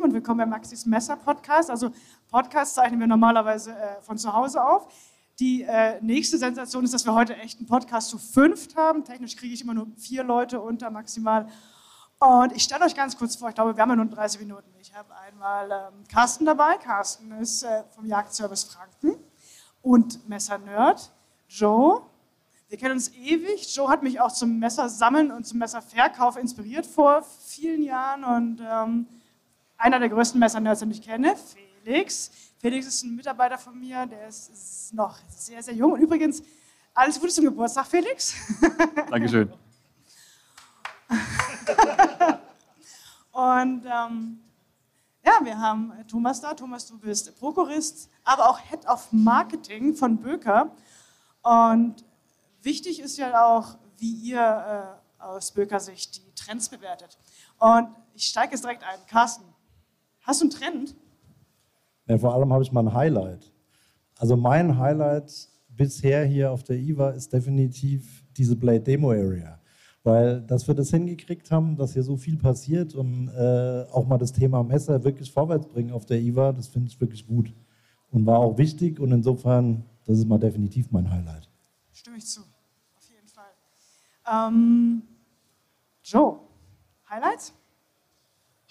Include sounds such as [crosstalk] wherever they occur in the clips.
Team und willkommen beim Maxis Messer Podcast. Also Podcast zeichnen wir normalerweise äh, von zu Hause auf. Die äh, nächste Sensation ist, dass wir heute echt einen Podcast zu fünft haben. Technisch kriege ich immer nur vier Leute unter maximal. Und ich stelle euch ganz kurz vor, ich glaube, wir haben ja nur 30 Minuten. Ich habe einmal ähm, Carsten dabei. Carsten ist äh, vom Jagdservice Franken und Messer-Nerd. Joe, wir kennen uns ewig. Joe hat mich auch zum Messersammeln und zum Messerverkauf inspiriert vor vielen Jahren. Und ähm, einer der größten Messer-Nerds, den ich kenne, Felix. Felix ist ein Mitarbeiter von mir, der ist noch sehr, sehr jung. Und übrigens, alles Gute zum Geburtstag, Felix. [laughs] Dankeschön. Und ähm, ja, wir haben Thomas da. Thomas, du bist Prokurist, aber auch Head of Marketing von Böker. Und wichtig ist ja auch, wie ihr äh, aus Böker Sicht die Trends bewertet. Und ich steige jetzt direkt ein. Carsten, hast du einen Trend? Ja, vor allem habe ich mal ein Highlight. Also mein Highlight bisher hier auf der IWA ist definitiv diese Blade Demo Area. Weil, dass wir das hingekriegt haben, dass hier so viel passiert und äh, auch mal das Thema Messer wirklich vorwärts bringen auf der IWA, das finde ich wirklich gut. Und war auch wichtig und insofern, das ist mal definitiv mein Highlight. Stimme ich zu, auf jeden Fall. Ähm, Joe, Highlights?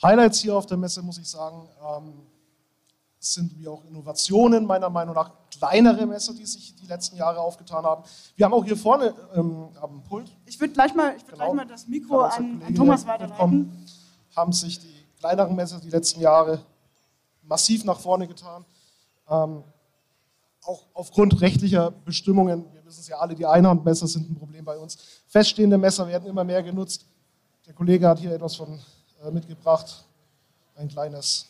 Highlights hier auf der Messe, muss ich sagen, ähm, sind wie auch Innovationen, meiner Meinung nach kleinere Messer, die sich die letzten Jahre aufgetan haben. Wir haben auch hier vorne ähm, am Pult. Ich würde gleich, mal, würd genau, gleich mal das Mikro an, an, Thomas weiterleiten. Haben sich die kleineren Messer die letzten Jahre massiv nach vorne getan. Ähm, auch aufgrund rechtlicher Bestimmungen, wir wissen es ja alle, die Einhandmesser sind ein Problem bei uns. Feststehende Messer werden immer mehr genutzt. Der Kollege hat hier etwas von mitgebracht, ein kleines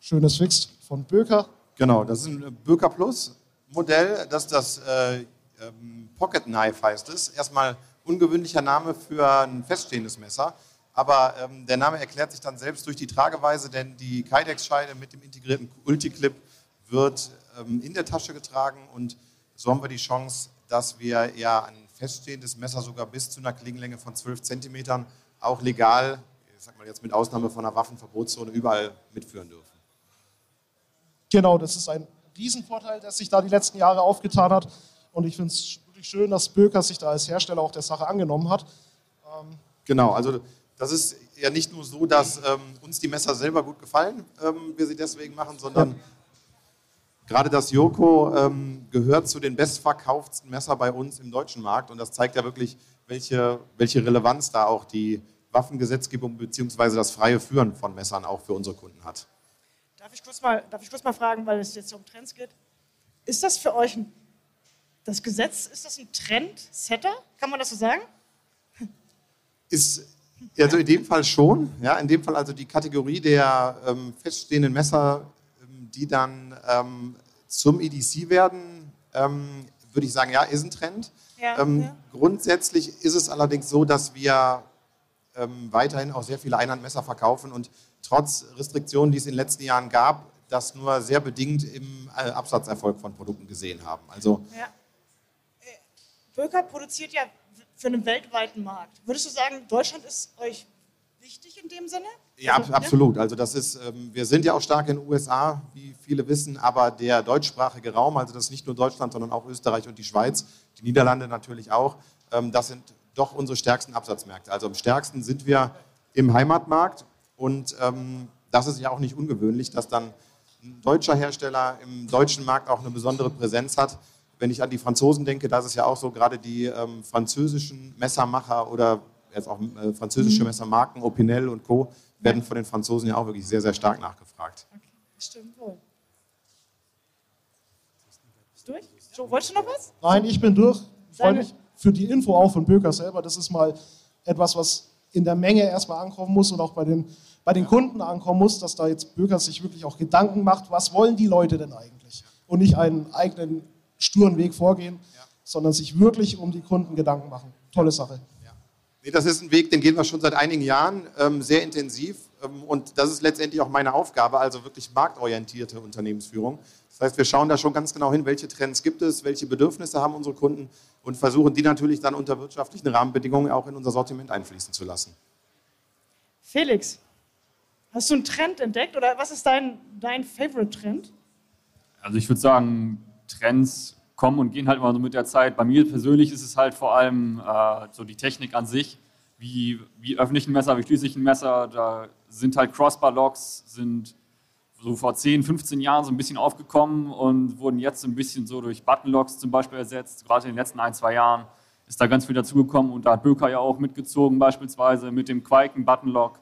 schönes Fix von Böker. Genau, das ist ein Böker Plus Modell, das das äh, ähm, Pocket Knife heißt es. Erstmal ungewöhnlicher Name für ein feststehendes Messer, aber ähm, der Name erklärt sich dann selbst durch die Trageweise, denn die Kydex-Scheide mit dem integrierten Ulti-Clip wird ähm, in der Tasche getragen und so haben wir die Chance, dass wir ja ein feststehendes Messer sogar bis zu einer Klingenlänge von 12 cm auch legal, ich sag mal jetzt mit Ausnahme von einer Waffenverbotszone, überall mitführen dürfen. Genau, das ist ein Riesenvorteil, der sich da die letzten Jahre aufgetan hat. Und ich finde es wirklich schön, dass Böker sich da als Hersteller auch der Sache angenommen hat. Ähm genau, also das ist ja nicht nur so, dass ähm, uns die Messer selber gut gefallen, ähm, wir sie deswegen machen, sondern ja. gerade das Joko ähm, gehört zu den bestverkauften Messer bei uns im deutschen Markt. Und das zeigt ja wirklich, welche, welche Relevanz da auch die Waffengesetzgebung bzw. das freie Führen von Messern auch für unsere Kunden hat. Darf ich kurz mal, darf ich kurz mal fragen, weil es jetzt um Trends geht? Ist das für euch ein, das Gesetz, ist das ein Trendsetter? Kann man das so sagen? Ist also in dem Fall schon. Ja, in dem Fall also die Kategorie der ähm, feststehenden Messer, ähm, die dann ähm, zum EDC werden, ähm, würde ich sagen, ja, ist ein Trend. Ja, ähm, ja. Grundsätzlich ist es allerdings so, dass wir ähm, weiterhin auch sehr viele Einhandmesser verkaufen und trotz Restriktionen, die es in den letzten Jahren gab, das nur sehr bedingt im äh, Absatzerfolg von Produkten gesehen haben. Also ja. Äh, Böker produziert ja für einen weltweiten Markt. Würdest du sagen, Deutschland ist euch wichtig in dem Sinne? Ja, also, absolut. Also das ist, ähm, wir sind ja auch stark in den USA, wie viele wissen, aber der deutschsprachige Raum, also das ist nicht nur Deutschland, sondern auch Österreich und die Schweiz, die Niederlande natürlich auch, ähm, das sind doch unsere stärksten Absatzmärkte. Also am stärksten sind wir im Heimatmarkt und ähm, das ist ja auch nicht ungewöhnlich, dass dann ein deutscher Hersteller im deutschen Markt auch eine besondere Präsenz hat. Wenn ich an die Franzosen denke, da ist es ja auch so, gerade die ähm, französischen Messermacher oder jetzt auch äh, französische mhm. Messermarken, Opinel und Co., werden von den Franzosen ja auch wirklich sehr, sehr stark nachgefragt. Okay, stimmt wohl. Bist du durch? Wolltest du noch was? Nein, ich bin durch. Freue mich für die Info auch von Böker selber. Das ist mal etwas, was in der Menge erstmal ankommen muss und auch bei den bei den Kunden ankommen muss, dass da jetzt Bürger sich wirklich auch Gedanken macht, was wollen die Leute denn eigentlich? Und nicht einen eigenen sturen Weg vorgehen, ja. sondern sich wirklich um die Kunden Gedanken machen. Tolle Sache. Ja. Nee, das ist ein Weg, den gehen wir schon seit einigen Jahren, ähm, sehr intensiv. Ähm, und das ist letztendlich auch meine Aufgabe, also wirklich marktorientierte Unternehmensführung. Das heißt, wir schauen da schon ganz genau hin, welche Trends gibt es, welche Bedürfnisse haben unsere Kunden und versuchen die natürlich dann unter wirtschaftlichen Rahmenbedingungen auch in unser Sortiment einfließen zu lassen. Felix, Hast du einen Trend entdeckt oder was ist dein, dein Favorite-Trend? Also ich würde sagen, Trends kommen und gehen halt immer so mit der Zeit. Bei mir persönlich ist es halt vor allem äh, so die Technik an sich. Wie, wie öffne ich ein Messer, wie schließe ich ein Messer? Da sind halt Crossbar-Locks, sind so vor 10, 15 Jahren so ein bisschen aufgekommen und wurden jetzt ein bisschen so durch Button-Locks zum Beispiel ersetzt. Gerade in den letzten ein, zwei Jahren ist da ganz viel dazugekommen und da hat Böker ja auch mitgezogen, beispielsweise mit dem Quaken Button-Lock,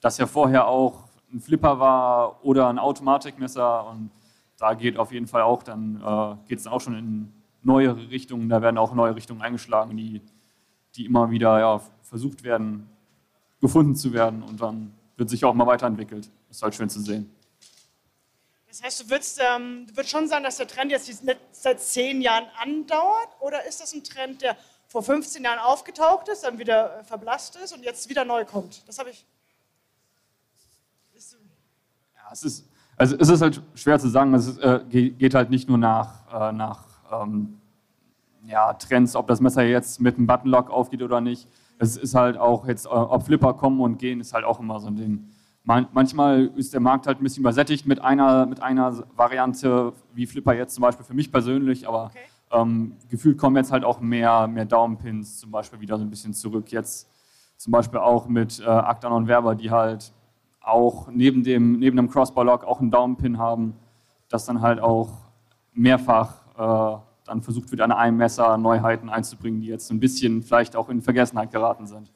das ja vorher auch ein Flipper war oder ein Automatikmesser und da geht auf jeden Fall auch dann, äh, geht es auch schon in neuere Richtungen, da werden auch neue Richtungen eingeschlagen, die, die immer wieder ja, versucht werden, gefunden zu werden und dann wird sich auch mal weiterentwickelt. Ist halt schön zu sehen. Das heißt, du würdest, ähm, du würdest schon sagen, dass der Trend jetzt seit zehn Jahren andauert? Oder ist das ein Trend, der vor 15 Jahren aufgetaucht ist, dann wieder äh, verblasst ist und jetzt wieder neu kommt? Das habe ich. Ja, es ist, also es ist halt schwer zu sagen. Es ist, äh, geht halt nicht nur nach, äh, nach ähm, ja, Trends, ob das Messer jetzt mit einem Buttonlock aufgeht oder nicht. Es ist halt auch jetzt, äh, ob Flipper kommen und gehen, ist halt auch immer so ein Ding manchmal ist der Markt halt ein bisschen übersättigt mit einer, mit einer Variante wie Flipper jetzt zum Beispiel für mich persönlich, aber okay. ähm, gefühlt kommen jetzt halt auch mehr, mehr Daumenpins zum Beispiel wieder so ein bisschen zurück. Jetzt zum Beispiel auch mit äh, Actan und Werber, die halt auch neben dem, neben dem Crossbar-Lock auch einen Daumenpin haben, das dann halt auch mehrfach äh, dann versucht wird, an einem Messer Neuheiten einzubringen, die jetzt so ein bisschen vielleicht auch in Vergessenheit geraten sind.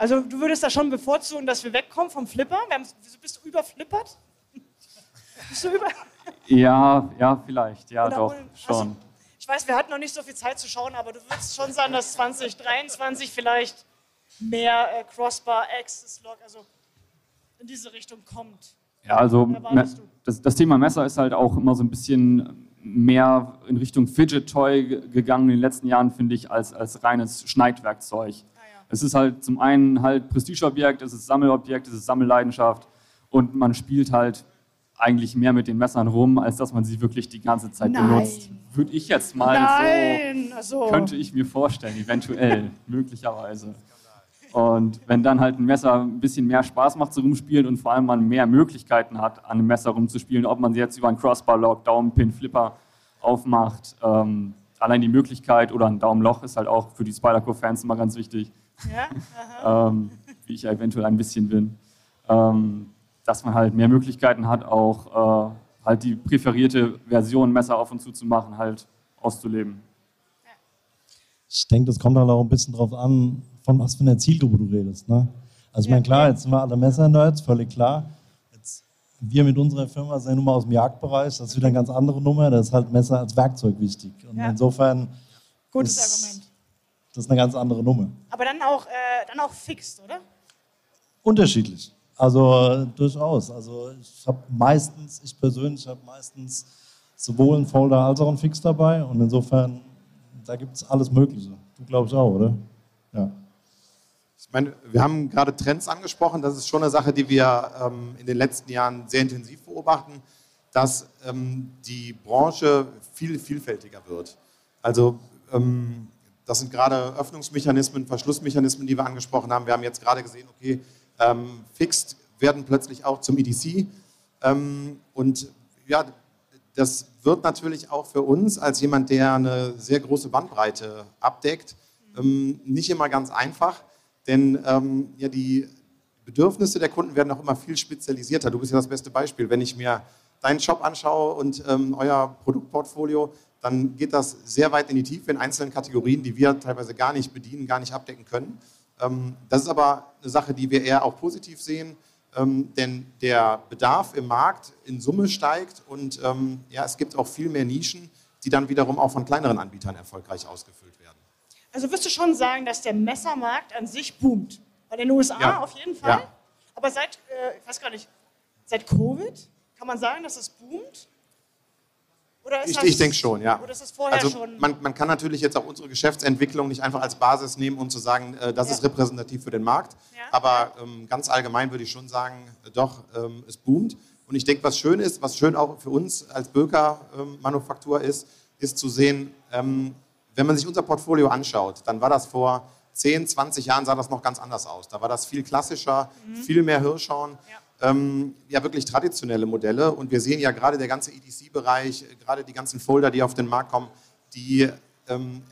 Also du würdest da schon bevorzugen, dass wir wegkommen vom Flipper? Haben, bist du überflippert? [laughs] bist du über? Ja, ja, vielleicht, ja, Oder doch, wohl, schon. Also, ich weiß, wir hatten noch nicht so viel Zeit zu schauen, aber du würdest schon sagen, dass 2023 vielleicht mehr äh, Crossbar, Access Lock, also in diese Richtung kommt. Ja, also das, das, Thema Messer ist halt auch immer so ein bisschen mehr in Richtung Fidget Toy gegangen in den letzten Jahren, finde ich, als, als reines Schneidwerkzeug. Es ist halt zum einen halt Prestigeobjekt, es ist Sammelobjekt, es ist Sammelleidenschaft und man spielt halt eigentlich mehr mit den Messern rum, als dass man sie wirklich die ganze Zeit Nein. benutzt. Würde ich jetzt mal Nein. so, also. könnte ich mir vorstellen, eventuell, [laughs] möglicherweise. Und wenn dann halt ein Messer ein bisschen mehr Spaß macht zu rumspielen und vor allem man mehr Möglichkeiten hat, an einem Messer rumzuspielen, ob man sie jetzt über einen Crossbar-Lock, Daumenpin, Flipper aufmacht, ähm, allein die Möglichkeit oder ein Daumenloch ist halt auch für die Spyderco-Fans immer ganz wichtig ja? [laughs] ähm, wie ich ja eventuell ein bisschen bin, ähm, dass man halt mehr Möglichkeiten hat, auch äh, halt die präferierte Version Messer auf und zu zu machen, halt auszuleben. Ich denke, das kommt halt auch ein bisschen drauf an, von was für einer Zielgruppe du redest. Ne? Also ich meine, klar, jetzt sind wir alle Messer-Nerds, völlig klar. Jetzt, wir mit unserer Firma sind nun mal aus dem Jagdbereich, das ist wieder eine ganz andere Nummer, da ist halt Messer als Werkzeug wichtig. Und ja. insofern Gutes Argument. Das ist eine ganz andere Nummer. Aber dann auch, äh, dann auch fixed, oder? Unterschiedlich. Also durchaus. Also ich habe meistens, ich persönlich habe meistens sowohl einen Folder als auch einen Fix dabei. Und insofern, da gibt es alles Mögliche. Du glaubst auch, oder? Ja. Ich meine, wir haben gerade Trends angesprochen. Das ist schon eine Sache, die wir ähm, in den letzten Jahren sehr intensiv beobachten, dass ähm, die Branche viel vielfältiger wird. Also ähm, das sind gerade Öffnungsmechanismen, Verschlussmechanismen, die wir angesprochen haben. Wir haben jetzt gerade gesehen, okay, ähm, Fixed werden plötzlich auch zum EDC. Ähm, und ja, das wird natürlich auch für uns als jemand, der eine sehr große Bandbreite abdeckt, ähm, nicht immer ganz einfach, denn ähm, ja, die Bedürfnisse der Kunden werden auch immer viel spezialisierter. Du bist ja das beste Beispiel. Wenn ich mir deinen Shop anschaue und ähm, euer Produktportfolio, dann geht das sehr weit in die Tiefe in einzelnen Kategorien, die wir teilweise gar nicht bedienen, gar nicht abdecken können. Ähm, das ist aber eine Sache, die wir eher auch positiv sehen, ähm, denn der Bedarf im Markt in Summe steigt und ähm, ja, es gibt auch viel mehr Nischen, die dann wiederum auch von kleineren Anbietern erfolgreich ausgefüllt werden. Also wirst du schon sagen, dass der Messermarkt an sich boomt? Bei den USA ja. auf jeden Fall. Ja. Aber seit, äh, ich weiß gar nicht, seit Covid kann man sagen, dass es boomt? Ich, ich denke schon, ja. also man, man, kann natürlich jetzt auch unsere Geschäftsentwicklung nicht einfach als Basis nehmen und um zu sagen, äh, das ja. ist repräsentativ für den Markt. Ja. Aber ähm, ganz allgemein würde ich schon sagen, äh, doch, ähm, es boomt. Und ich denke, was schön ist, was schön auch für uns als Böker-Manufaktur ähm, ist, ist zu sehen, ähm, wenn man sich unser Portfolio anschaut, dann war das vor 10, 20 Jahren sah das noch ganz anders aus. Da war das viel klassischer, mhm. viel mehr Hirschhorn. Ja. Ähm, ja, wirklich traditionelle Modelle. Und wir sehen ja gerade der ganze EDC-Bereich, gerade die ganzen Folder, die auf den Markt kommen, die ähm,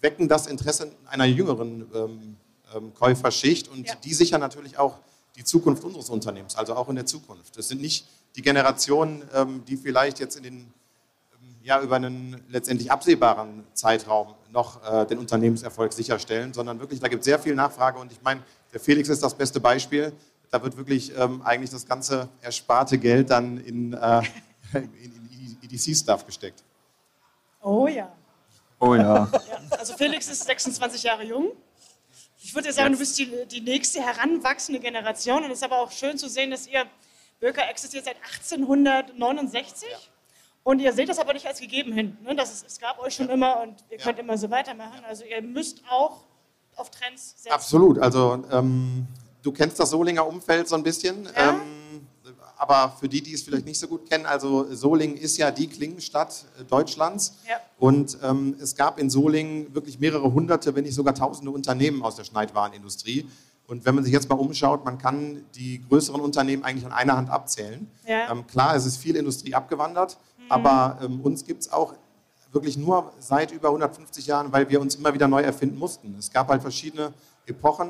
wecken das Interesse einer jüngeren ähm, ähm, Käuferschicht und ja. die sichern natürlich auch die Zukunft unseres Unternehmens, also auch in der Zukunft. Es sind nicht die Generationen, ähm, die vielleicht jetzt in den, ähm, ja, über einen letztendlich absehbaren Zeitraum noch äh, den Unternehmenserfolg sicherstellen, sondern wirklich, da gibt es sehr viel Nachfrage und ich meine, der Felix ist das beste Beispiel. Da wird wirklich ähm, eigentlich das ganze ersparte Geld dann in, äh, in, in EDC-Stuff gesteckt. Oh ja. Oh ja. ja. Also Felix ist 26 Jahre jung. Ich würde sagen, du bist die, die nächste heranwachsende Generation und es ist aber auch schön zu sehen, dass ihr, Böker existiert seit 1869 ja. und ihr seht das aber nicht als gegeben hin. Ne? Das ist, es gab euch schon immer und ihr könnt immer so weitermachen. Also ihr müsst auch auf Trends setzen. Absolut. Also ähm, du kennst das Solinger Umfeld so ein bisschen. Ja. Ähm, aber für die, die es vielleicht nicht so gut kennen, also Solingen ist ja die Klingenstadt äh, Deutschlands. Ja. Und ähm, es gab in Solingen wirklich mehrere hunderte, wenn nicht sogar tausende Unternehmen aus der Schneidwarenindustrie. Und wenn man sich jetzt mal umschaut, man kann die größeren Unternehmen eigentlich an einer Hand abzählen. Ja. Ähm, klar, es ist viel Industrie abgewandert, mhm. aber ähm, uns gibt es auch wirklich nur seit über 150 Jahren, weil wir uns immer wieder neu erfinden mussten. Es gab halt verschiedene Epochen,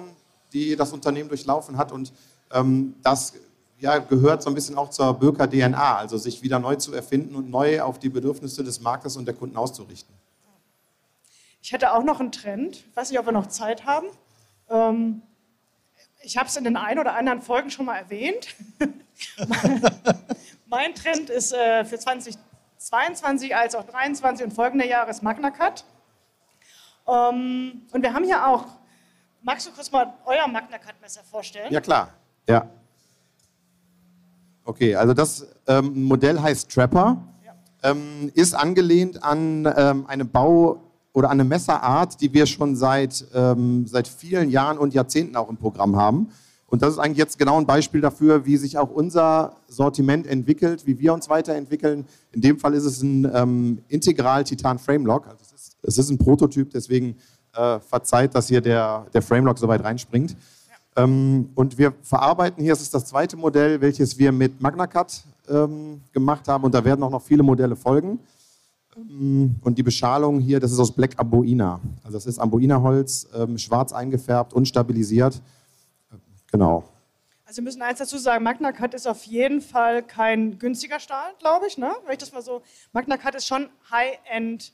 die das Unternehmen durchlaufen hat und ähm, das ja, gehört so ein bisschen auch zur Bürger DNA, also sich wieder neu zu erfinden und neu auf die Bedürfnisse des Marktes und der Kunden auszurichten. Ich hätte auch noch einen Trend, ich weiß nicht, ob wir noch Zeit haben. Ähm, ich habe es in den ein oder anderen Folgen schon mal erwähnt. [laughs] mein Trend ist äh, für 2022 als auch 2023 und folgende Jahre ist Magna Cut. Ähm, und wir haben hier auch, magst du kurz mal euer Magna Cut Messer vorstellen? Ja, klar. Ja. Okay, also das ähm, Modell heißt Trapper, ja. ähm, ist angelehnt an ähm, eine Bau- oder eine Messerart, die wir schon seit, ähm, seit vielen Jahren und Jahrzehnten auch im Programm haben. Und das ist eigentlich jetzt genau ein Beispiel dafür, wie sich auch unser Sortiment entwickelt, wie wir uns weiterentwickeln. In dem Fall ist es ein ähm, Integral-Titan-Framelock. Also es ist, es ist ein Prototyp, deswegen äh, verzeiht, dass hier der, der Framelock so weit reinspringt. Ähm, und wir verarbeiten hier, es ist das zweite Modell, welches wir mit MagnaCut ähm, gemacht haben und da werden auch noch viele Modelle folgen. Ähm, und die Beschalung hier, das ist aus Black Amboina. Also das ist Amboina-Holz, ähm, schwarz eingefärbt und stabilisiert. Genau. Also wir müssen eins dazu sagen, MagnaCut ist auf jeden Fall kein günstiger Stahl, glaube ich, ne? Wenn ich das mal so, MagnaCut ist schon High-End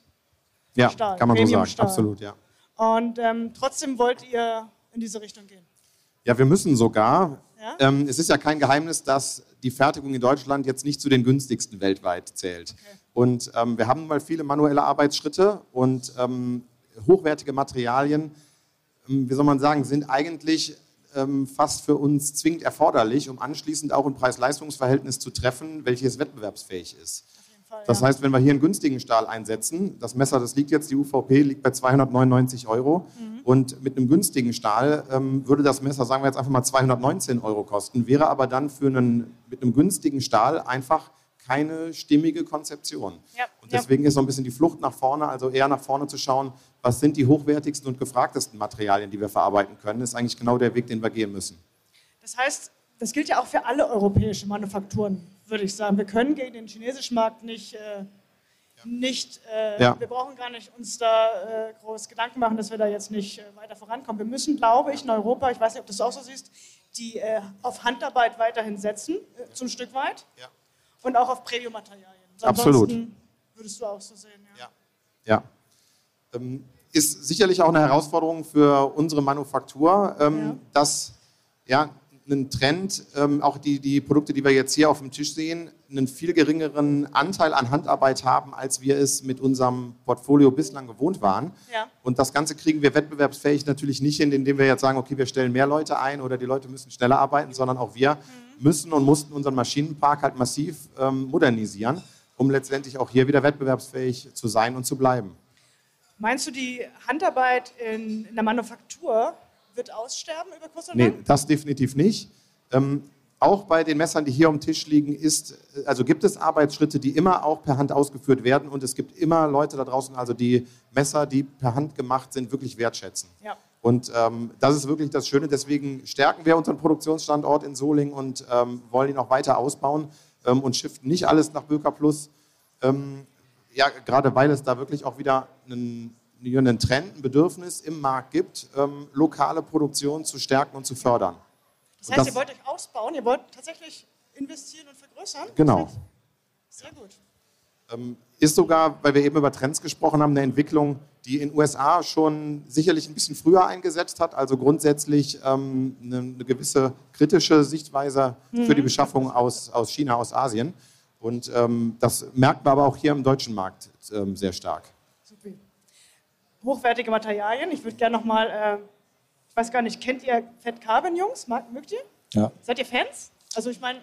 ja, Stahl. kann man so sagen, absolut, ja. Und ähm, trotzdem wollt ihr in diese Richtung gehen. Ja, wir müssen sogar. Ja? Ähm, es ist ja kein Geheimnis, dass die Fertigung in Deutschland jetzt nicht zu den günstigsten weltweit zählt. Okay. Und ähm, wir haben mal viele manuelle Arbeitsschritte und ähm, hochwertige Materialien, ähm, wie soll man sagen, sind eigentlich ähm, fast für uns zwingend erforderlich, um anschließend auch ein Preis-Leistungs-Verhältnis zu treffen, welches wettbewerbsfähig ist. Fall, das ja. heißt, wenn wir hier einen günstigen Stahl einsetzen, das Messer, das liegt jetzt, die UVP liegt bei 299 Euro mhm. und mit einem günstigen Stahl ähm, würde das Messer, sagen wir jetzt einfach mal 219 Euro kosten, wäre aber dann für einen, mit einem günstigen Stahl einfach keine stimmige Konzeption. Ja. Und deswegen ja. ist so ein bisschen die Flucht nach vorne, also eher nach vorne zu schauen, was sind die hochwertigsten und gefragtesten Materialien, die wir verarbeiten können, ist eigentlich genau der Weg, den wir gehen müssen. Das heißt, das gilt ja auch für alle europäischen Manufakturen würde ich sagen. Wir können gegen den chinesischen Markt nicht, äh, nicht äh, ja. wir brauchen gar nicht uns da äh, groß Gedanken machen, dass wir da jetzt nicht äh, weiter vorankommen. Wir müssen, glaube ich, in Europa, ich weiß nicht, ob du das auch so siehst, die äh, auf Handarbeit weiterhin setzen, äh, zum Stück weit. Ja. Und auch auf Premium-Materialien. Absolut. Würdest du auch so sehen, ja. Ja. ja. Ähm, ist sicherlich auch eine Herausforderung für unsere Manufaktur, ähm, dass ja, einen Trend, ähm, auch die, die Produkte, die wir jetzt hier auf dem Tisch sehen, einen viel geringeren Anteil an Handarbeit haben, als wir es mit unserem Portfolio bislang gewohnt waren. Ja. Und das Ganze kriegen wir wettbewerbsfähig natürlich nicht hin, indem wir jetzt sagen, okay, wir stellen mehr Leute ein oder die Leute müssen schneller arbeiten, sondern auch wir mhm. müssen und mussten unseren Maschinenpark halt massiv ähm, modernisieren, um letztendlich auch hier wieder wettbewerbsfähig zu sein und zu bleiben. Meinst du, die Handarbeit in, in der Manufaktur wird aussterben über kurz oder Nee, das definitiv nicht. Ähm, auch bei den Messern, die hier am Tisch liegen, ist, also gibt es Arbeitsschritte, die immer auch per Hand ausgeführt werden und es gibt immer Leute da draußen, also die Messer, die per Hand gemacht sind, wirklich wertschätzen. Ja. Und ähm, das ist wirklich das Schöne. Deswegen stärken wir unseren Produktionsstandort in Solingen und ähm, wollen ihn auch weiter ausbauen ähm, und shiften nicht alles nach Böker Plus. Ähm, ja, gerade weil es da wirklich auch wieder einen, einen Trend, ein Bedürfnis im Markt gibt, ähm, lokale Produktion zu stärken und zu fördern. Das heißt, das, ihr wollt euch ausbauen, ihr wollt tatsächlich investieren und vergrößern? Genau. Sehr gut. Ähm, ist sogar, weil wir eben über Trends gesprochen haben, eine Entwicklung, die in den USA schon sicherlich ein bisschen früher eingesetzt hat, also grundsätzlich ähm, eine, eine, gewisse kritische Sichtweise mhm. für die mhm. Beschaffung aus, aus China, aus Asien. Und ähm, das merkt man aber auch hier im deutschen Markt ähm, sehr stark. Hochwertige Materialien. Ich würde gerne nochmal, äh, ich weiß gar nicht, kennt ihr Fett Carbon, Jungs? Mögt ihr? Ja. Seid ihr Fans? Also ich meine,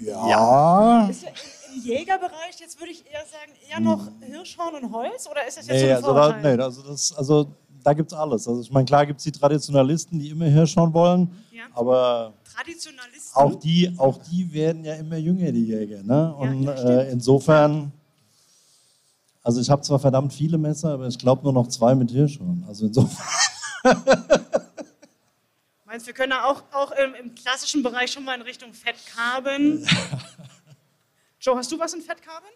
ja. Ist ja im Jägerbereich, jetzt würde ich eher sagen, eher noch Hirschhorn und Holz? Oder ist das jetzt nee, so ein also da, nee, also, das, also da gibt es alles. Also ich meine, klar gibt es die Traditionalisten, die immer Hirschhorn wollen, ja. aber Traditionalisten? Auch die, auch die werden ja immer jünger, die Jäger. Ne? Und ja, äh, insofern, also ich habe zwar verdammt viele Messer, aber ich glaube nur noch zwei mit Hirschhorn. Also insofern. [laughs] Meinst du, wir können auch, auch im, im, klassischen Bereich schon mal in Richtung Fettkarben? [laughs] Joe, hast du was in Fettkarben?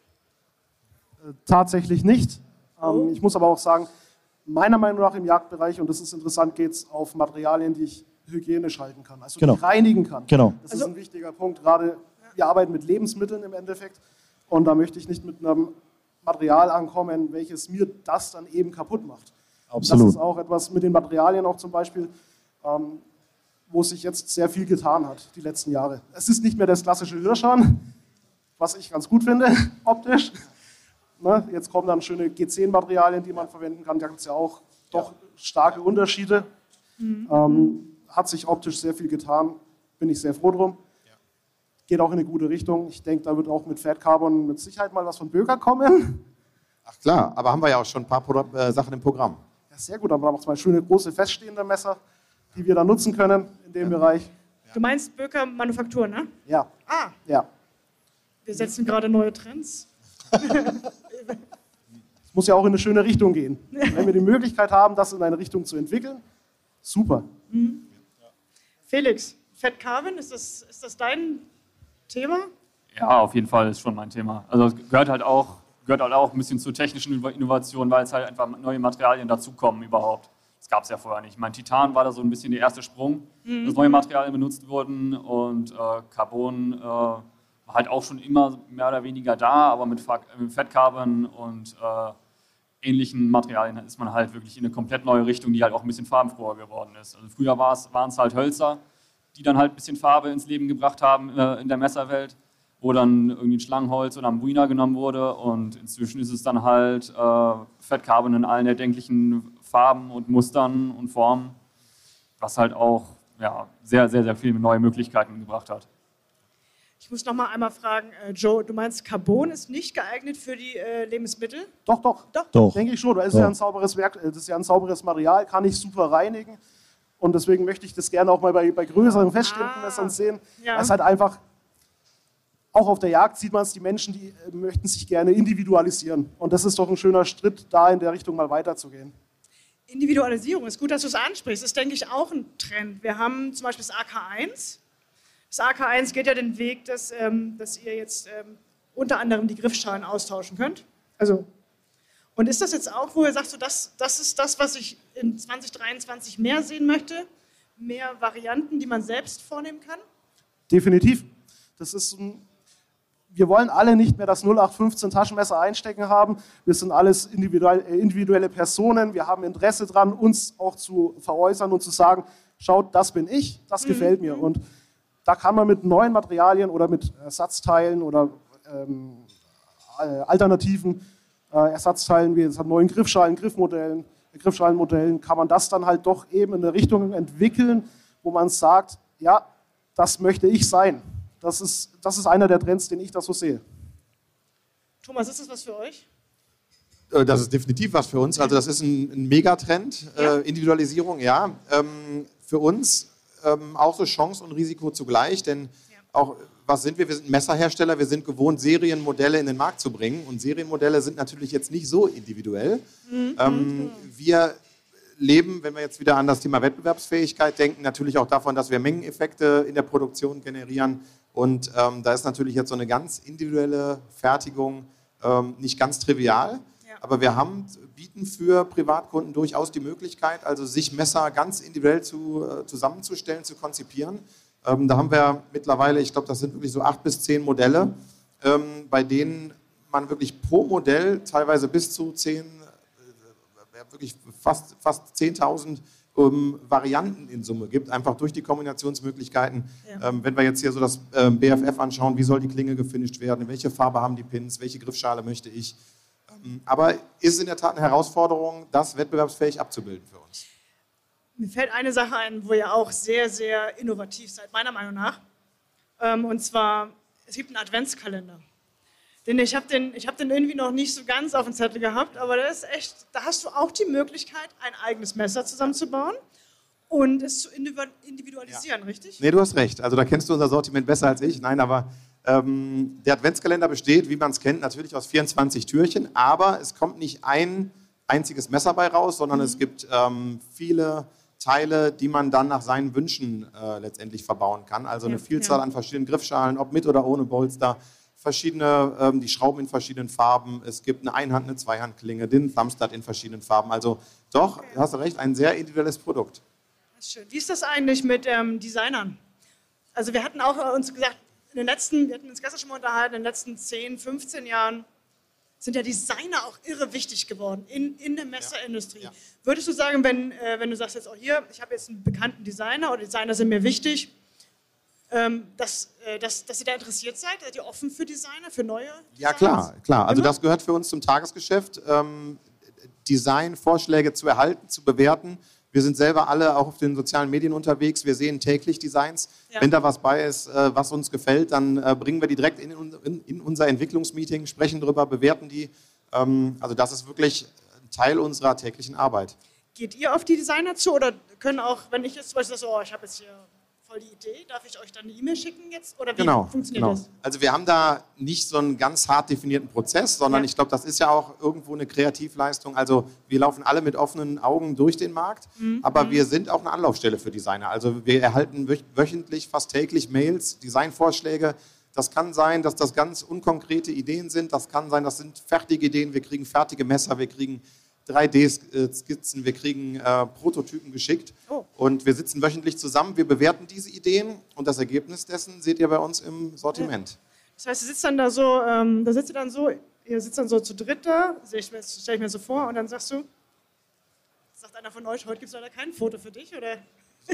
Äh, tatsächlich nicht. Ähm, oh. ich muss aber auch sagen, meiner Meinung nach im Jagdbereich, und das ist interessant, geht es auf Materialien, die ich hygienisch halten kann, also genau. die reinigen kann. Genau. Das also, ist ein wichtiger Punkt. Gerade wir arbeiten mit Lebensmitteln im Endeffekt und da möchte ich nicht mit einem Material ankommen, welches mir das dann eben kaputt macht. Absolut. Das ist auch etwas mit den Materialien auch zum Beispiel. Ähm, wo sich jetzt sehr viel getan hat, die letzten Jahre. Es ist nicht mehr das klassische Hirschhorn, was ich ganz gut finde, [laughs] optisch. Ne, jetzt kommen dann schöne G10-Materialien, die man verwenden kann. Da gibt es ja auch doch starke Unterschiede. Mhm. Ähm, hat sich optisch sehr viel getan, bin ich sehr froh drum. Geht auch in eine gute Richtung. Ich denke, da wird auch mit Fat Carbon mit Sicherheit mal was von Böker kommen. Ach klar, aber haben wir ja auch schon ein paar äh, Sachen im Programm. Ja, sehr gut, aber da macht es mal schöne große feststehende Messer die wir da nutzen können in dem ja. Bereich. Du meinst Böker Manufaktur, ne? Ja. Ah. Ja. Wir setzen gerade neue Trends. Es muss ja auch in eine schöne Richtung gehen. Wenn wir die Möglichkeit haben, das in eine Richtung zu entwickeln, super. Mhm. Felix, Fett Carbon, ist das, ist das dein Thema? Ja, auf jeden Fall ist schon mein Thema. Also es gehört halt auch, gehört halt auch ein bisschen zur technischen Innovation, weil es halt einfach neue Materialien dazukommen überhaupt gab es ja vorher nicht. Mein Titan war da so ein bisschen der erste Sprung, mhm. dass neue Materialien benutzt wurden und äh, Carbon äh, war halt auch schon immer mehr oder weniger da, aber mit, mit Fettcarbon und äh, ähnlichen Materialien ist man halt wirklich in eine komplett neue Richtung, die halt auch ein bisschen farbenfroher geworden ist. Also früher waren es halt Hölzer, die dann halt ein bisschen Farbe ins Leben gebracht haben äh, in der Messerwelt wo dann irgendwie ein Schlangenholz oder ein Buina genommen wurde und inzwischen ist es dann halt äh, Fettcarbon in allen erdenklichen Farben und Mustern und Formen, was halt auch ja, sehr, sehr, sehr viele neue Möglichkeiten gebracht hat. Ich muss noch mal einmal fragen, äh, Joe, du meinst, Carbon ist nicht geeignet für die äh, Lebensmittel? Doch, doch. Doch. doch. Denke ich schon. Das ist, ja ein sauberes Werk, äh, das ist ja ein sauberes Material, kann ich super reinigen. Und deswegen möchte ich das gerne auch mal bei, bei größeren feststehenden Messern ah, sehen. Ja. Es ist halt einfach, auch auf der Jagd sieht man es, die Menschen, die äh, möchten sich gerne individualisieren. Und das ist doch ein schöner Schritt, da in der Richtung mal weiterzugehen. Individualisierung ist gut, dass du es ansprichst. Das ist, denke ich, auch ein Trend. Wir haben zum Beispiel das AK1. Das AK1 geht ja den Weg, dass, ähm, dass ihr jetzt ähm, unter anderem die Griffschalen austauschen könnt. Also, und ist das jetzt auch, wo ihr sagt, so, das, das ist das, was ich in 2023 mehr sehen möchte? Mehr Varianten, die man selbst vornehmen kann? Definitiv. Das ist ein wir wollen alle nicht mehr das 0815 Taschenmesser einstecken haben. Wir sind alles äh, individuelle Personen. Wir haben Interesse daran, uns auch zu veräußern und zu sagen, schaut, das bin ich, das mhm. gefällt mir. Und da kann man mit neuen Materialien oder mit Ersatzteilen oder ähm, äh, alternativen äh, Ersatzteilen wie jetzt neuen Griffschalen, Griffmodellen, Griffschalenmodellen, kann man das dann halt doch eben in eine Richtung entwickeln, wo man sagt, ja, das möchte ich sein. Das ist, das ist einer der Trends, den ich da so sehe. Thomas, ist das was für euch? Äh, das ist definitiv was für uns. Also das ist ein, ein Megatrend, ja. äh, Individualisierung, ja. Ähm, für uns ähm, auch so Chance und Risiko zugleich, denn. Auch, was sind wir? Wir sind Messerhersteller, wir sind gewohnt, Serienmodelle in den Markt zu bringen und Serienmodelle sind natürlich jetzt nicht so individuell. Mhm. Ähm, wir leben, wenn wir jetzt wieder an das Thema Wettbewerbsfähigkeit denken, natürlich auch davon, dass wir Mengeneffekte in der Produktion generieren. Und ähm, da ist natürlich jetzt so eine ganz individuelle Fertigung ähm, nicht ganz trivial. Ja. Aber wir haben, bieten für Privatkunden durchaus die Möglichkeit, also sich Messer ganz individuell zu, äh, zusammenzustellen, zu konzipieren. Ähm, da haben wir mittlerweile, ich glaube, das sind wirklich so acht bis zehn Modelle, ähm, bei denen man wirklich pro Modell teilweise bis zu zehn, äh, wirklich fast, fast 10.000 ähm, Varianten in Summe gibt, einfach durch die Kombinationsmöglichkeiten. Ja. Ähm, wenn wir jetzt hier so das ähm, BFF anschauen, wie soll die Klinge gefinisht werden, welche Farbe haben die Pins, welche Griffschale möchte ich. Ähm, aber ist in der Tat eine Herausforderung, das wettbewerbsfähig abzubilden für uns. Mir fällt eine Sache ein, wo ihr auch sehr, sehr innovativ seid, meiner Meinung nach. Ähm, und zwar, es gibt einen Adventskalender. Den ich habe den, hab den irgendwie noch nicht so ganz auf dem Zettel gehabt, aber das ist echt, da hast du auch die Möglichkeit, ein eigenes Messer zusammenzubauen und es zu individualisieren, ja. richtig? Nee, du hast recht. Also da kennst du unser Sortiment besser als ich. Nein, aber ähm, der Adventskalender besteht, wie man es kennt, natürlich aus 24 Türchen, aber es kommt nicht ein einziges Messer bei raus, sondern mhm. es gibt ähm, viele Teile, die man dann nach seinen Wünschen äh, letztendlich verbauen kann. Also ja, eine Vielzahl ja. an verschiedenen Griffschalen, ob mit oder ohne Bolster verschiedene, ähm, die Schrauben in verschiedenen Farben. Es gibt eine Einhand-, eine Zweihandklinge, den Thumbstat in verschiedenen Farben. Also doch, okay. hast du recht, ein sehr individuelles Produkt. Das ist schön. Wie ist das eigentlich mit ähm, Designern? Also wir hatten auch uns gesagt, in den letzten, wir hatten uns gestern schon mal unterhalten, in den letzten 10, 15 Jahren sind ja Designer auch irre wichtig geworden in, in der Messerindustrie. Ja, ja. Würdest du sagen, wenn, äh, wenn du sagst jetzt auch hier, ich habe jetzt einen bekannten Designer oder Designer sind mir wichtig, ähm, dass, äh, dass, dass ihr da interessiert seid? Seid ihr offen für Designer, für neue? Designs? Ja, klar, klar. Also das gehört für uns zum Tagesgeschäft, ähm, Designvorschläge zu erhalten, zu bewerten. Wir sind selber alle auch auf den sozialen Medien unterwegs. Wir sehen täglich Designs. Ja. Wenn da was bei ist, äh, was uns gefällt, dann äh, bringen wir die direkt in, in, in, unser Entwicklungsmeeting, sprechen darüber, bewerten die. Ähm, also das ist wirklich Teil unserer täglichen Arbeit. Geht ihr auf die Designer zu oder können auch, wenn ich jetzt zum Beispiel so, oh, ich habe jetzt hier voll die Idee. Darf ich euch dann eine E-Mail schicken jetzt? Oder wie genau, funktioniert genau. das? Also wir haben da nicht so einen ganz hart definierten Prozess, sondern ja. ich glaube, das ist ja auch irgendwo eine Kreativleistung. Also wir laufen alle mit offenen Augen durch den Markt, mhm. aber mhm. wir sind auch eine Anlaufstelle für Designer. Also wir erhalten wöchentlich, fast täglich Mails, Designvorschläge. Das kann sein, dass das ganz unkonkrete Ideen sind. Das kann sein, das sind fertige Ideen. Wir kriegen fertige Messer, wir kriegen 3D-Skizzen, wir kriegen äh, Prototypen geschickt. Oh. und wir sitzen wöchentlich zusammen, wir bewerten diese Ideen und das Ergebnis dessen seht ihr bei uns im Sortiment. Das heißt, ihr sitzt dann da so, ähm, da sitzt ihr dann so, ihr sitzt dann so zu dritt da, stelle ich, stell ich mir so vor und dann sagst du, sagt einer von euch, heute gibt es leider kein Foto für dich oder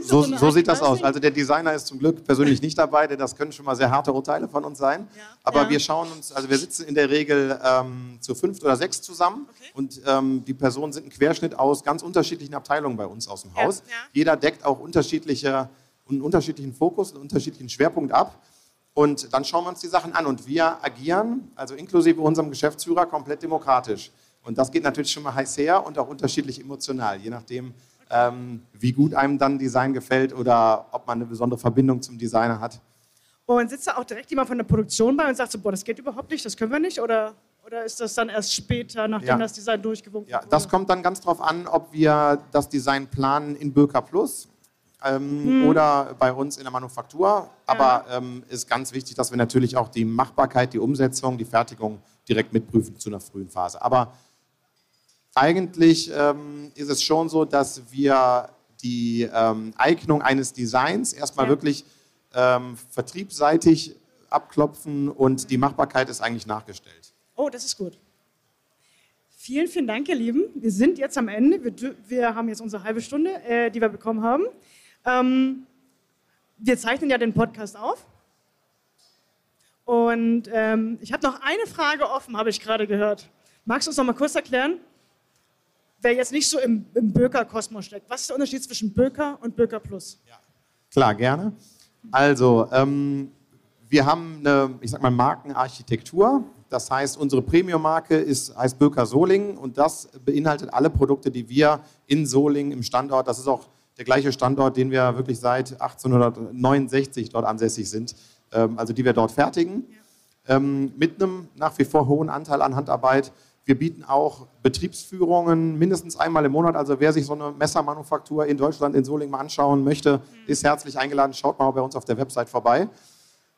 so, so, sieht das aus. Also der Designer ist zum Glück persönlich nicht dabei, denn das können schon mal sehr harte Urteile von uns sein. Ja. Aber ja. wir schauen uns, also wir sitzen in der Regel ähm, zu fünf oder sechs zusammen okay. und ähm, die Personen sind ein Querschnitt aus ganz unterschiedlichen Abteilungen bei uns aus dem Haus. Ja. Jeder deckt auch unterschiedliche, einen unterschiedlichen Fokus, einen unterschiedlichen Schwerpunkt ab. Und dann schauen wir uns die Sachen an und wir agieren, also inklusive unserem Geschäftsführer, komplett demokratisch. Und das geht natürlich schon mal heiß her und auch unterschiedlich emotional, je nachdem, ähm, wie gut einem dann Design gefällt oder ob man eine besondere Verbindung zum Designer hat. Und sitzt da auch direkt jemand von der Produktion bei und sagt so, boah, das geht überhaupt nicht, das können wir nicht? Oder, oder ist das dann erst später, nachdem ja. das Design durchgewunken ja, wurde? Das kommt dann ganz drauf an, ob wir das Design planen in Böker Plus ähm, hm. oder bei uns in der Manufaktur. Aber ja. ähm, ist ganz wichtig, dass wir natürlich auch die Machbarkeit, die Umsetzung, die Fertigung direkt mitprüfen zu einer frühen Phase. Aber eigentlich ähm, ist es schon so, dass wir die ähm, Eignung eines Designs erstmal ja. wirklich ähm, vertriebsseitig abklopfen und die Machbarkeit ist eigentlich nachgestellt. Oh, das ist gut. Vielen, vielen Dank, ihr Lieben. Wir sind jetzt am Ende. Wir, wir haben jetzt unsere halbe Stunde, äh, die wir bekommen haben. Ähm, wir zeichnen ja den Podcast auf. Und ähm, ich habe noch eine Frage offen, habe ich gerade gehört. Magst du uns noch mal kurz erklären? Wer jetzt nicht so im, im Böker-Kosmos steckt, was ist der Unterschied zwischen Böker und Böker Plus? Ja. Klar, gerne. Also, ähm, wir haben eine, ich sag mal, Markenarchitektur. Das heißt, unsere Premium-Marke heißt Böker Solingen und das beinhaltet alle Produkte, die wir in Solingen im Standort, das ist auch der gleiche Standort, den wir wirklich seit 1869 dort ansässig sind, ähm, also die wir dort fertigen, ja. ähm, mit einem nach wie vor hohen Anteil an Handarbeit Wir bieten auch Betriebsführungen mindestens einmal im Monat. Also wer sich so eine Messermanufaktur in Deutschland, in Solingen mal anschauen möchte, ist herzlich eingeladen. Schaut mal bei uns auf der Website vorbei.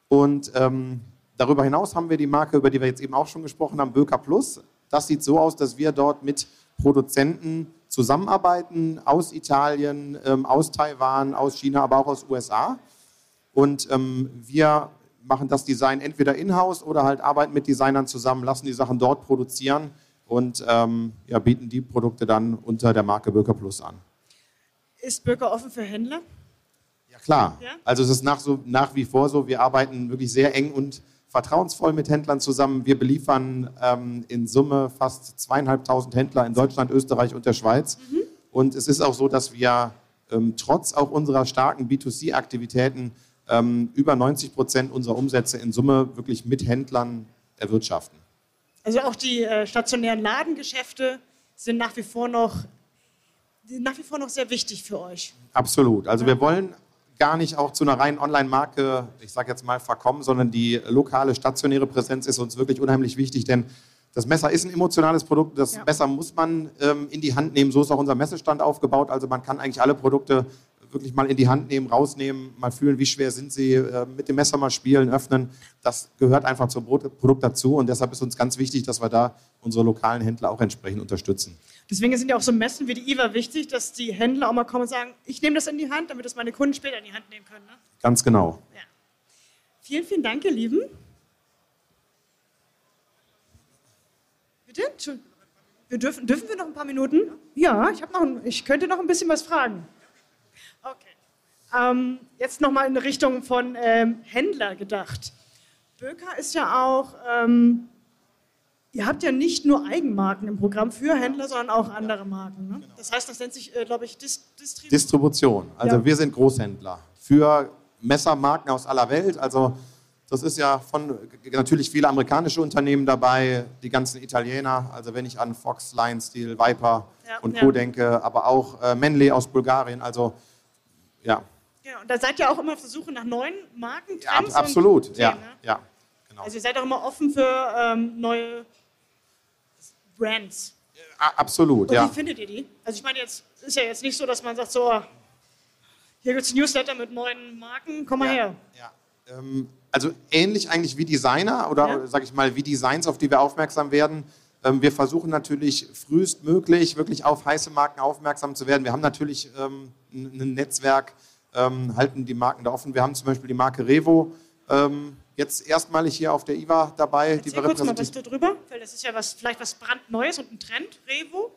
Und ähm, darüber hinaus haben wir die Marke, über die wir jetzt eben auch schon gesprochen haben, Böker Plus. Das sieht so aus, dass wir dort mit Produzenten zusammenarbeiten aus Italien, ähm, aus Taiwan, aus China, aber auch aus USA. Und ähm, wir machen das Design entweder in-house oder halt arbeiten mit Designern zusammen, lassen die Sachen dort produzieren und ähm, ja, bieten die Produkte dann unter der Marke Böker Plus an. Ist Böker offen für Händler? Ja, klar. Ja? Also es ist nach, so, nach wie vor so, wir arbeiten wirklich sehr eng und vertrauensvoll mit Händlern zusammen. Wir beliefern ähm, in Summe fast zweieinhalbtausend Händler in Deutschland, Österreich und der Schweiz. Mhm. Und es ist auch so, dass wir ähm, trotz auch unserer starken B2C-Aktivitäten ähm, über 90 Prozent unserer Umsätze in Summe wirklich mit Händlern erwirtschaften. Also auch die äh, stationären Ladengeschäfte sind nach wie vor noch nach wie vor noch sehr wichtig für euch. Absolut. Also ja. wir wollen gar nicht auch zu einer reinen Online-Marke, ich sage jetzt mal, verkommen, sondern die lokale stationäre Präsenz ist uns wirklich unheimlich wichtig, denn das Messer ist ein emotionales Produkt, das ja. Messer muss man ähm, in die Hand nehmen. So ist auch unser Messestand aufgebaut. Also man kann eigentlich alle Produkte wirklich mal in die Hand nehmen, rausnehmen, mal fühlen, wie schwer sind sie, äh, mit dem Messer mal spielen, öffnen. Das gehört einfach zum Produkt dazu und deshalb ist uns ganz wichtig, dass wir da unsere lokalen Händler auch entsprechend unterstützen. Deswegen sind ja auch so Messen wie die IWA wichtig, dass die Händler auch mal kommen und sagen, ich nehme das in die Hand, damit das meine Kunden später in die Hand nehmen können. Ne? Ganz genau. Ja. Vielen, vielen Dank, ihr Lieben. Bitte? Wir dürfen, dürfen wir noch ein paar Minuten? Ja, ich, noch ein, ich könnte noch ein bisschen was fragen. Okay. Ähm, jetzt nochmal in Richtung von ähm, Händler gedacht. Böker ist ja auch, ähm, ihr habt ja nicht nur Eigenmarken im Programm für Händler, sondern auch andere Marken. Ne? Das heißt, das nennt sich, äh, glaube ich, Dis Distribution. Distribution. Also ja. wir sind Großhändler für Messermarken aus aller Welt. Also das ist ja von natürlich viele amerikanische Unternehmen dabei, die ganzen Italiener. Also wenn ich an Fox, Lion Steel, Viper ja, und Co. Ja. denke, aber auch äh, Menley aus Bulgarien. Also ja. Genau, und da seid ihr auch immer auf der Suche nach neuen Marken, ja, absolut, und ja, ne? ja, genau. Also ihr seid auch immer offen für ähm, neue Brands. Ja, absolut, und ja. Wie findet ihr die? Also ich meine, jetzt ist ja jetzt nicht so, dass man sagt so, hier gibt es ein Newsletter mit neuen Marken, komm mal ja, her. Ja. Ähm, also ähnlich eigentlich wie Designer oder ja. sage ich mal wie Designs, auf die wir aufmerksam werden. Ähm, wir versuchen natürlich frühestmöglich wirklich auf heiße Marken aufmerksam zu werden. Wir haben natürlich ähm, ein Netzwerk, ähm, halten die Marken da offen. Wir haben zum Beispiel die Marke Revo ähm, jetzt erstmalig hier auf der IWA dabei. Erzähl die wir kurz mal was darüber, weil das ist ja was, vielleicht was brandneues und ein Trend, Revo.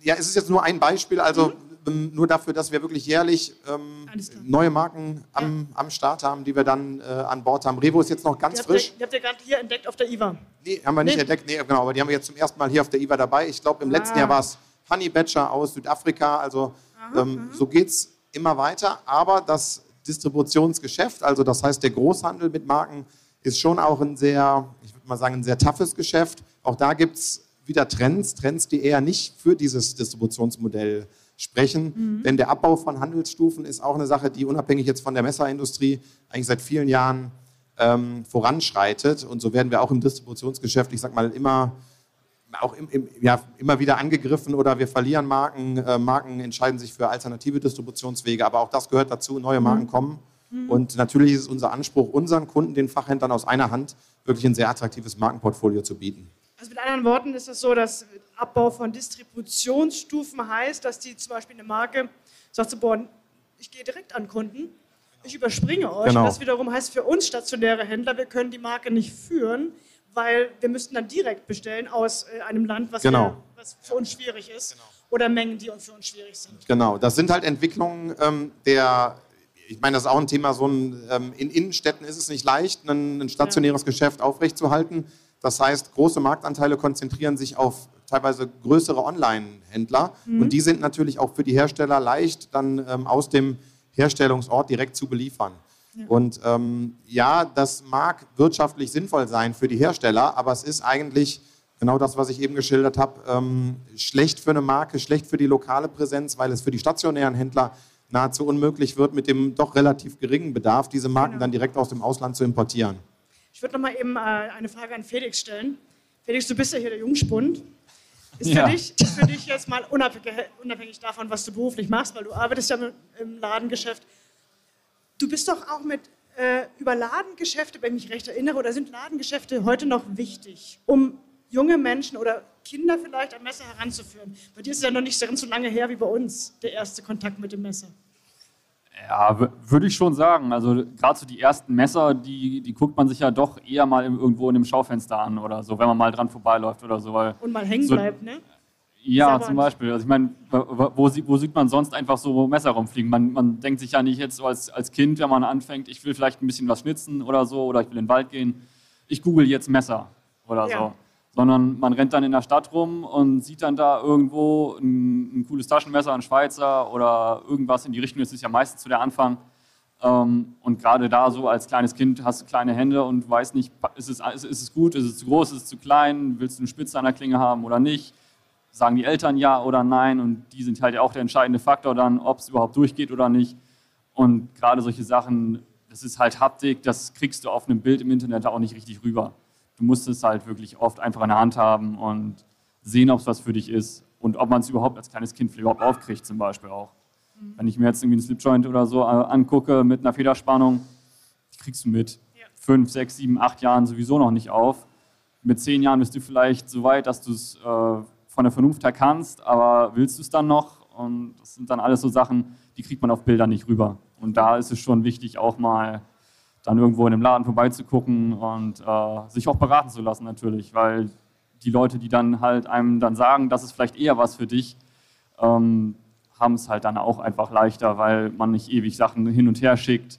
Ja, es ist jetzt nur ein Beispiel, also mhm. Ähm, nur dafür, dass wir wirklich jährlich ähm, neue Marken am, ja. am, Start haben, die wir dann äh, an Bord haben. Revo ist jetzt noch ganz die frisch. Ihr, die habt ihr gerade hier entdeckt auf der IWA? Nee, haben wir nicht nee. entdeckt, nee, genau, aber die haben wir jetzt zum ersten Mal hier auf der IWA dabei. Ich glaube, im ah. letzten Jahr war es Honey Badger aus Südafrika, also aha, ähm, aha. so geht es immer weiter, aber das Distributionsgeschäft, also das heißt der Großhandel mit Marken, ist schon auch ein sehr, ich würde mal sagen, ein sehr toughes Geschäft. Auch da gibt es wieder Trends, Trends, die eher nicht für dieses Distributionsmodell sprechen. Mhm. Denn der Abbau von Handelsstufen ist auch eine Sache, die unabhängig jetzt von der Messerindustrie eigentlich seit vielen Jahren ähm, voranschreitet. Und so werden wir auch im Distributionsgeschäft, ich sag mal, immer, auch im, im, ja, immer wieder angegriffen oder wir verlieren Marken. Äh, Marken entscheiden sich für alternative Distributionswege, aber auch das gehört dazu, neue Marken mhm. kommen. Mhm. Und natürlich ist es unser Anspruch, unseren Kunden, den Fachhändlern aus einer Hand, wirklich ein sehr attraktives Markenportfolio zu bieten. Also mit anderen Worten ist es so, dass Abbau von Distributionsstufen heißt, dass die zum Beispiel eine Marke sagt, so, boah, ich gehe direkt an Kunden, ich überspringe euch. Genau. Das wiederum heißt für uns stationäre Händler, wir können die Marke nicht führen, weil wir müssten dann direkt bestellen aus äh, einem Land, was, genau. wir, was für uns schwierig ist. Genau. Oder Mengen, die für uns schwierig sind. Genau, das sind halt Entwicklungen ähm, der ich meine, das ist auch ein Thema, so ein, ähm, in Innenstädten ist es nicht leicht, ein, ein stationäres ja. Geschäft aufrechtzuerhalten. Das heißt, große Marktanteile konzentrieren sich auf teilweise größere Online-Händler mhm. und die sind natürlich auch für die Hersteller leicht dann ähm, aus dem Herstellungsort direkt zu beliefern. Ja. Und ähm, ja, das mag wirtschaftlich sinnvoll sein für die Hersteller, aber es ist eigentlich genau das, was ich eben geschildert habe, ähm, schlecht für eine Marke, schlecht für die lokale Präsenz, weil es für die stationären Händler nahezu unmöglich wird, mit dem doch relativ geringen Bedarf diese Marken genau. dann direkt aus dem Ausland zu importieren. Ich würde noch mal eben äh, eine Frage an Felix stellen. Felix, du bist ja hier der Jungspund. Ist, ja. für dich, für dich jetzt mal unabhängig, unabhängig davon, was du beruflich machst, weil du arbeitest ja im Ladengeschäft. Du bist doch auch mit äh, über Ladengeschäfte, wenn ich mich recht erinnere, oder sind Ladengeschäfte heute noch wichtig, um junge Menschen oder Kinder vielleicht am Messer heranzuführen? Bei dir ist es ja noch nicht so lange her wie bei uns, der erste Kontakt mit dem Messer. Ja, würde ich schon sagen. Also gerade so die ersten Messer, die, die guckt man sich ja doch eher mal irgendwo in dem Schaufenster an oder so, wenn man mal dran vorbeiläuft oder so. Weil Und mal hängen so, bleibt, ne? Ja, zum Beispiel. Also ich meine, wo, wo, sieht man sonst einfach so Messer rumfliegen? Man, man denkt sich ja nicht jetzt so als, als Kind, wenn man anfängt, ich will vielleicht ein bisschen was schnitzen oder so, oder ich will in den Wald gehen. Ich google jetzt Messer oder ja. so sondern man rennt dann in der Stadt rum und sieht dann da irgendwo ein, ein, cooles Taschenmesser, ein Schweizer oder irgendwas in die Richtung. Das ist ja meistens zu der Anfang. Ähm, und gerade da so als kleines Kind hast du kleine Hände und weißt nicht, ist es, ist, es gut, ist es zu groß, ist es zu klein, willst du eine Spitze an der Klinge haben oder nicht? Sagen die Eltern ja oder nein und die sind halt auch der entscheidende Faktor dann, ob es überhaupt durchgeht oder nicht. Und gerade solche Sachen, das ist halt Haptik, das kriegst du auf einem Bild im Internet auch nicht richtig rüber du musst es halt wirklich oft einfach in der Hand haben und sehen, ob es was für dich ist und ob man es überhaupt als kleines Kind überhaupt aufkriegt zum Beispiel auch. Mhm. Wenn ich mir jetzt irgendwie einen Slipjoint oder so äh, angucke mit einer Federspannung, die kriegst du mit ja. fünf, sechs, sieben, acht Jahren sowieso noch nicht auf. Mit zehn Jahren bist du vielleicht so weit, dass du es äh, von der Vernunft her kannst, aber willst du es dann noch? Und das sind dann alles so Sachen, die kriegt man auf Bildern nicht rüber. Und da ist es schon wichtig, auch mal dann irgendwo in einem Laden vorbeizugucken und äh, sich auch beraten zu lassen natürlich, weil die Leute, die dann halt einem dann sagen, das ist vielleicht eher was für dich, ähm, haben es halt dann auch einfach leichter, weil man nicht ewig Sachen hin und her schickt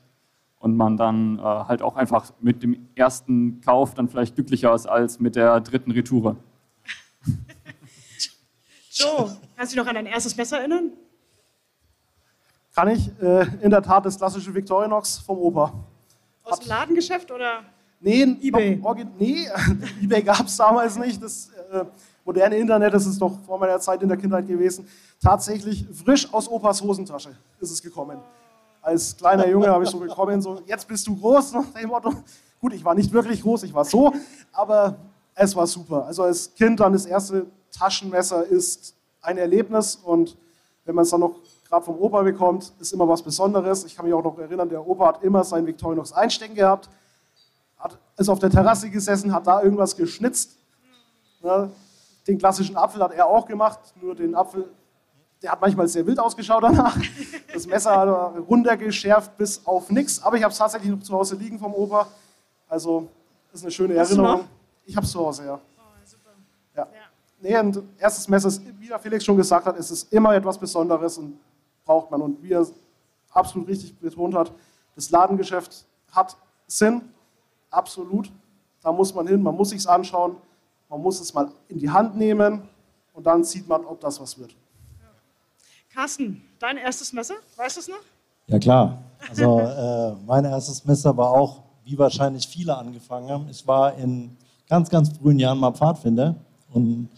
und man dann äh, halt auch einfach mit dem ersten Kauf dann vielleicht glücklicher ist als mit der dritten Retoure. [laughs] So, kannst du dich noch an dein erstes Messer erinnern? Kann ich. Äh, in der Tat das klassische Victorinox vom Opa. Aus dem Ladengeschäft oder? Nee, eBay. Noch, nee, [laughs] eBay gab es damals nicht. Das äh, moderne Internet, das ist doch vor meiner Zeit in der Kindheit gewesen. Tatsächlich frisch aus Opas Hosentasche ist es gekommen. Als kleiner Junge habe ich so bekommen, so, jetzt bist du groß, nach dem Motto. Gut, ich war nicht wirklich groß, ich war so, aber es war super. Also als Kind dann das erste Taschenmesser ist ein Erlebnis und wenn man es dann noch gerade vom Opa bekommt, ist immer was Besonderes. Ich kann mich auch noch erinnern, der Opa hat immer sein Victorinox einstecken gehabt, hat, ist auf der Terrasse gesessen, hat da irgendwas geschnitzt. Ja, den klassischen Apfel hat er auch gemacht, nur den Apfel, der hat manchmal sehr wild ausgeschaut danach. Das Messer hat er runtergeschärft bis auf nichts, aber ich habe es tatsächlich noch zu Hause liegen vom Opa. Also ist eine schöne Hast Erinnerung. Ich habe es zu Hause, ja. Oh, super. Ja. ja. Nee, und erstes Messer ist, wie der Felix schon gesagt hat, es ist immer etwas Besonderes und braucht man. Und wie er absolut richtig betont hat, das Ladengeschäft hat Sinn, absolut. Da muss man hin, man muss sich anschauen, man muss es mal in die Hand nehmen und dann sieht man, ob das was wird. Carsten, dein erstes Messer, weißt du es noch? Ja klar. Also äh, mein erstes Messer war auch, wie wahrscheinlich viele angefangen haben. Ich war in ganz, ganz frühen Jahren mal Pfadfinder und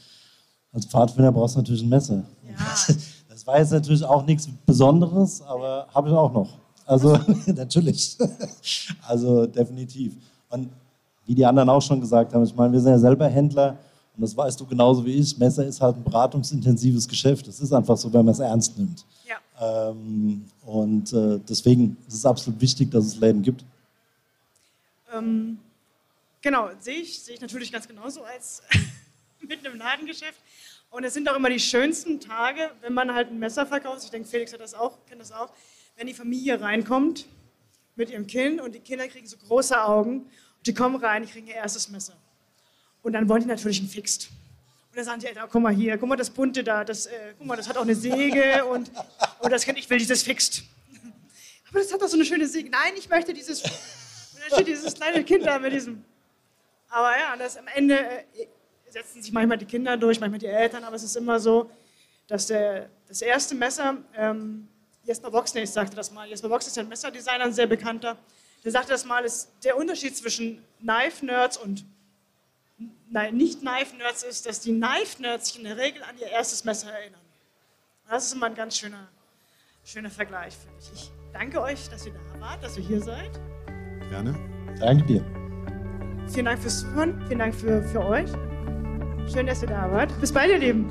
als Pfadfinder brauchst du natürlich ein Messer. Ja. [laughs] war jetzt natürlich auch nichts Besonderes, aber habe ich auch noch. Also [laughs] natürlich. also definitiv. Und wie die anderen auch schon gesagt haben, ich meine, wir sind ja selber Händler und das weißt du genauso wie ich. Messer ist halt ein beratungsintensives Geschäft. Es ist einfach so, wenn man es ernst nimmt. Ja. Ähm, und äh, deswegen ist es absolut wichtig, dass es Läden gibt. Ähm, genau, sehe ich, sehe ich natürlich ganz genauso als [laughs] mit einem Ladengeschäft. Und es sind auch immer die schönsten Tage, wenn man halt ein Messer verkauft. Ich denke, Felix hat das auch, kennt das auch. Wenn die Familie reinkommt mit ihrem Kind und die Kinder kriegen so große Augen und die kommen rein, die kriegen ihr erstes Messer. Und dann wollen die natürlich ein Fixt. Und dann sagen die Eltern, oh, guck mal hier, guck mal das bunte da, das, äh, guck mal, das hat auch eine Säge und, und das Kind, ich will dieses Fixt. [laughs] Aber das hat doch so eine schöne Säge. Nein, ich möchte dieses. Und dann steht dieses kleine Kind da mit diesem. Aber ja, das am Ende, äh, setzen sich manchmal die Kinder durch, manchmal die Eltern, aber es ist immer so, dass der, das erste Messer, ähm, Jesper Boxney sagte das mal, Jesper Boxney ist ein Messerdesigner, ein sehr bekannter, der sagte das mal, ist der Unterschied zwischen Knife-Nerds und nicht Knife-Nerds ist, dass die Knife-Nerds sich in der Regel an ihr erstes Messer erinnern. Das ist immer ein ganz schöner, schöner Vergleich, finde ich. Ich danke euch, dass ihr da wart, dass ihr hier seid. Gerne. Danke dir. Vielen Dank fürs Zuhören, vielen Dank für, für euch. Schön, dass ihr da wart. Bis bald, ihr Lieben.